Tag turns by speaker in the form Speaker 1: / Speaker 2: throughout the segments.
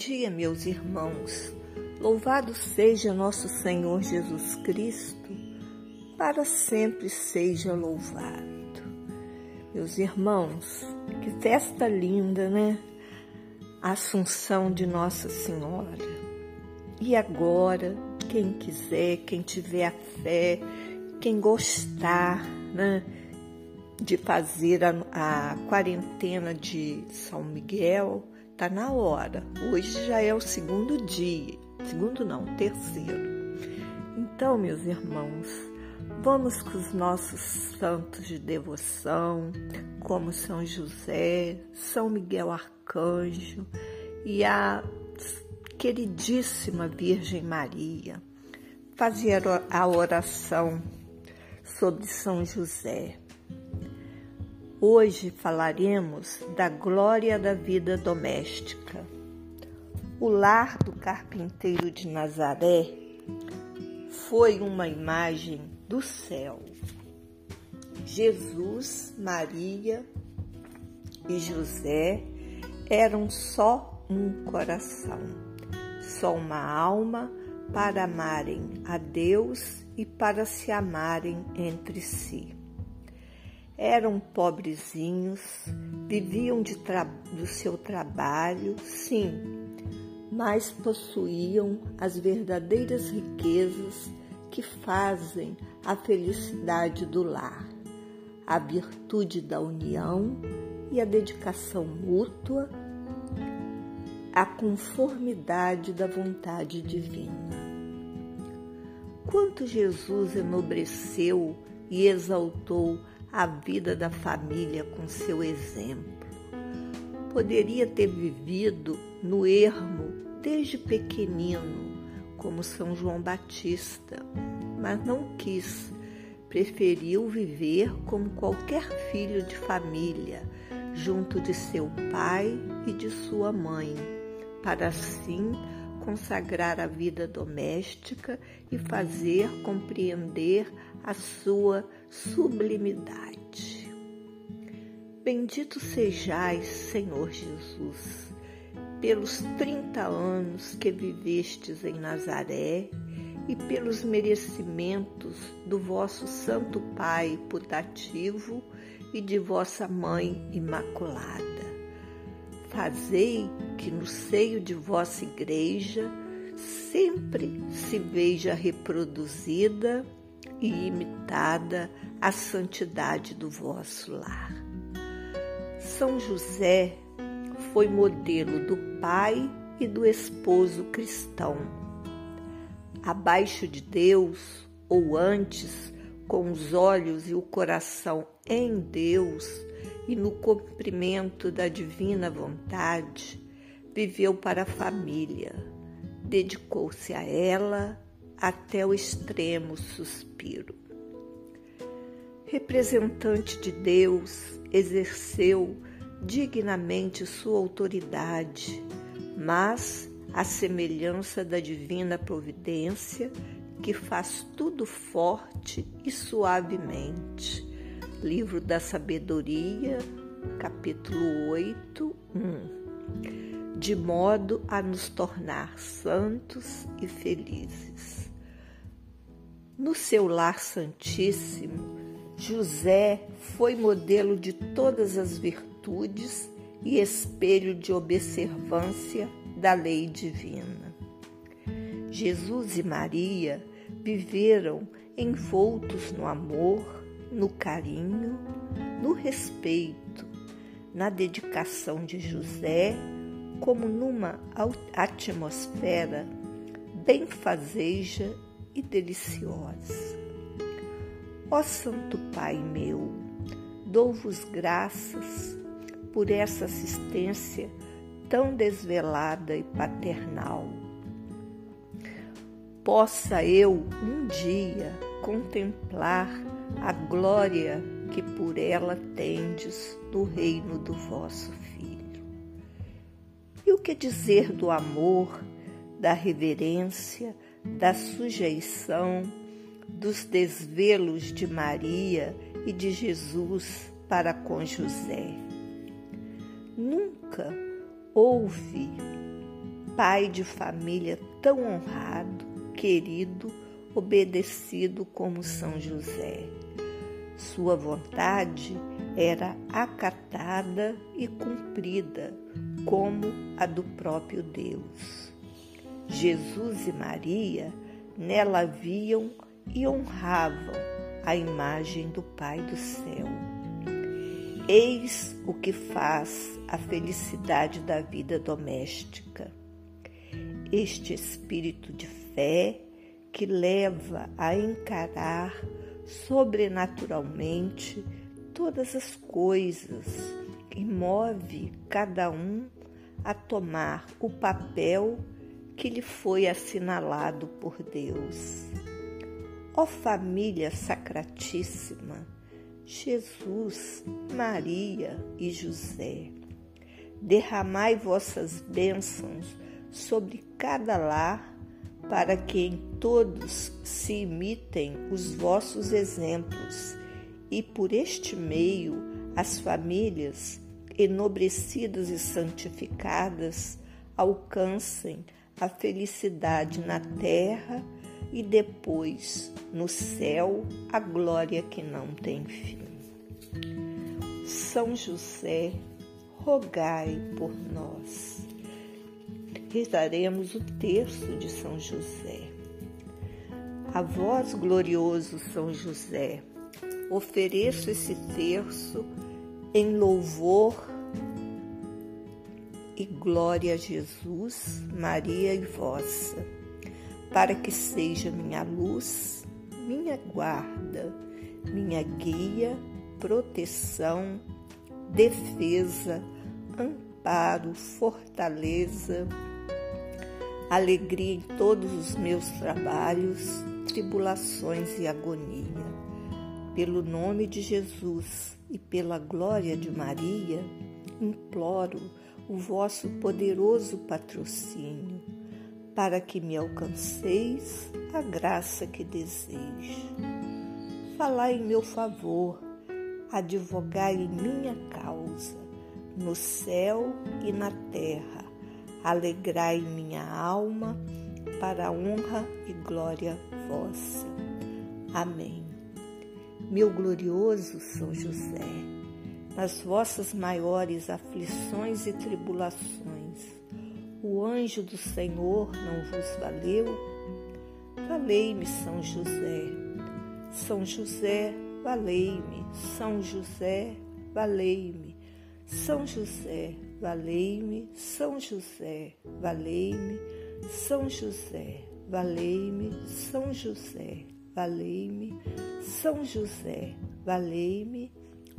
Speaker 1: dia, meus irmãos. Louvado seja nosso Senhor Jesus Cristo, para sempre seja louvado. Meus irmãos, que festa linda, né? Assunção de Nossa Senhora. E agora, quem quiser, quem tiver a fé, quem gostar, né? De fazer a, a quarentena de São Miguel, Tá na hora. Hoje já é o segundo dia. Segundo não, terceiro. Então, meus irmãos, vamos com os nossos santos de devoção, como São José, São Miguel Arcanjo e a queridíssima Virgem Maria. Fazer a oração sobre São José. Hoje falaremos da glória da vida doméstica. O lar do carpinteiro de Nazaré foi uma imagem do céu. Jesus, Maria e José eram só um coração, só uma alma para amarem a Deus e para se amarem entre si eram pobrezinhos, viviam do seu trabalho, sim, mas possuíam as verdadeiras riquezas que fazem a felicidade do lar, a virtude da união e a dedicação mútua, a conformidade da vontade divina. Quanto Jesus enobreceu e exaltou a vida da família com seu exemplo. Poderia ter vivido no ermo desde pequenino, como São João Batista, mas não quis. Preferiu viver como qualquer filho de família, junto de seu pai e de sua mãe, para assim consagrar a vida doméstica e fazer compreender a sua sublimidade. Bendito sejais, Senhor Jesus, pelos 30 anos que vivestes em Nazaré e pelos merecimentos do vosso Santo Pai putativo e de vossa Mãe Imaculada. Fazei que no seio de vossa Igreja sempre se veja reproduzida e imitada a santidade do vosso lar. São José foi modelo do pai e do esposo cristão. Abaixo de Deus, ou antes, com os olhos e o coração em Deus e no cumprimento da divina vontade, viveu para a família, dedicou-se a ela até o extremo suspiro. Representante de Deus, exerceu dignamente sua autoridade, mas a semelhança da divina providência que faz tudo forte e suavemente. Livro da Sabedoria, capítulo 8, 1. De modo a nos tornar santos e felizes. No seu lar santíssimo, José foi modelo de todas as virtudes e espelho de observância da lei divina. Jesus e Maria viveram envoltos no amor, no carinho, no respeito, na dedicação de José, como numa atmosfera benfazeja e deliciosa. Ó Santo Pai meu, dou-vos graças por essa assistência tão desvelada e paternal. Possa eu um dia contemplar a glória que por ela tendes no reino do vosso Filho. E o que dizer do amor, da reverência, da sujeição, dos desvelos de Maria e de Jesus para com José. Nunca houve pai de família tão honrado, querido, obedecido como São José. Sua vontade era acatada e cumprida, como a do próprio Deus. Jesus e Maria nela viam e honravam a imagem do Pai do céu. Eis o que faz a felicidade da vida doméstica. Este espírito de fé que leva a encarar sobrenaturalmente todas as coisas e move cada um a tomar o papel que lhe foi assinalado por Deus. Ó família sacratíssima, Jesus, Maria e José, derramai vossas bênçãos sobre cada lar para que em todos se imitem os vossos exemplos e por este meio as famílias enobrecidas e santificadas alcancem a felicidade na terra e depois no céu a glória que não tem fim. São José, rogai por nós rezaremos o terço de São José. A vós, glorioso São José, ofereço esse terço em louvor glória a Jesus, Maria e vossa, para que seja minha luz, minha guarda, minha guia, proteção, defesa, amparo, fortaleza, alegria em todos os meus trabalhos, tribulações e agonia. Pelo nome de Jesus e pela glória de Maria, imploro o vosso poderoso patrocínio, para que me alcanceis a graça que desejo. Falai em meu favor, advogai em minha causa, no céu e na terra alegrai minha alma, para a honra e glória vossa. Amém. Meu glorioso São José, nas vossas maiores aflições e tribulações, o anjo do Senhor não vos valeu? Valei-me, São José. São José, valei-me. São José, valei-me. São José, valei-me, São José, valei-me, São José, valei-me, São José, valei-me, São José, valei-me,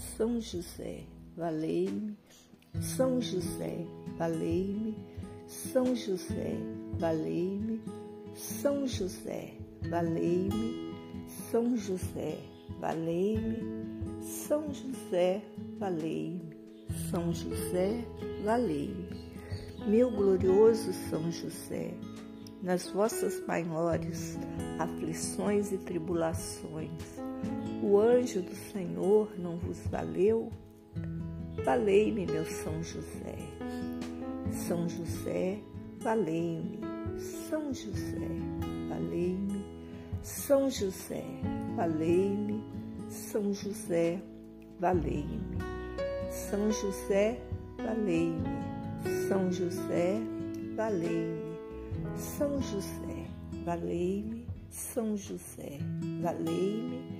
Speaker 1: São José, valei-me. São José, valei-me. São José, valei-me. São José, valei-me. São José, valei-me. São José, valei-me. São José, valei-me. Meu glorioso São José, nas vossas maiores aflições e tribulações, o anjo do Senhor não vos valeu? Valei-me, meu São José. São José, valei-me. São José, valei-me. São José, valei-me. São José, valei-me. São José, valei-me. São José, valei-me. São José, valei-me. São José, valei-me.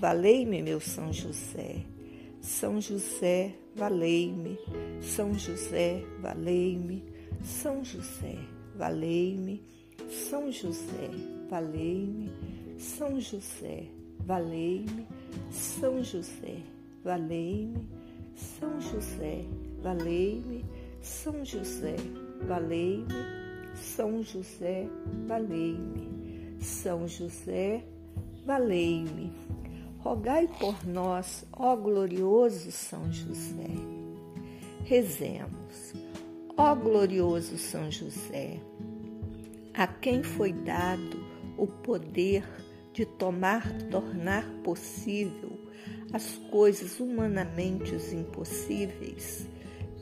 Speaker 1: Valei-me, meu São José. São José, valei-me. São José, valei-me. São José, valei-me. São José, valei-me. São José, valei-me. São José, valei-me. São José, valei-me. São José, valei-me. São José, valei-me. São José, valei-me. Rogai por nós, ó glorioso São José. Rezemos. Ó glorioso São José, a quem foi dado o poder de tomar, tornar possível as coisas humanamente impossíveis,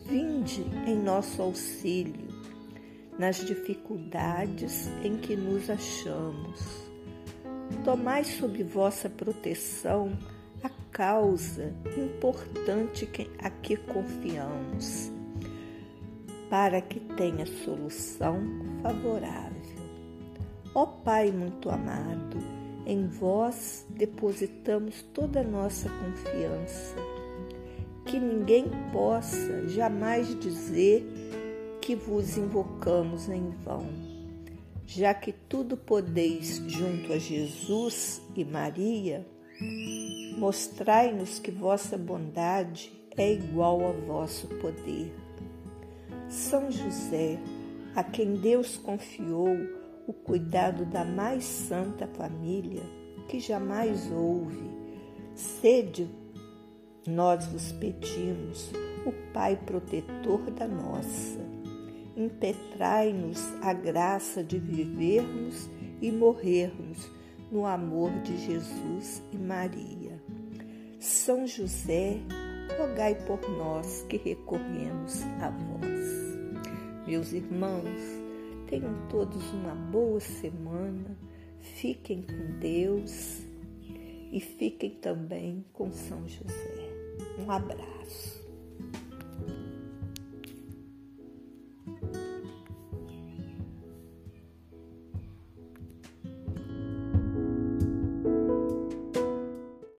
Speaker 1: vinde em nosso auxílio nas dificuldades em que nos achamos tomai sob vossa proteção a causa importante a que confiamos, para que tenha solução favorável. Ó Pai muito amado, em vós depositamos toda a nossa confiança. Que ninguém possa jamais dizer que vos invocamos em vão já que tudo podeis junto a Jesus e Maria, mostrai-nos que vossa bondade é igual ao vosso poder. São José, a quem Deus confiou o cuidado da mais santa família que jamais houve, sede, nós vos pedimos, o Pai protetor da nossa impetrai-nos a graça de vivermos e morrermos no amor de Jesus e Maria. São José, rogai por nós que recorremos a vós. Meus irmãos, tenham todos uma boa semana, fiquem com Deus e fiquem também com São José. Um abraço.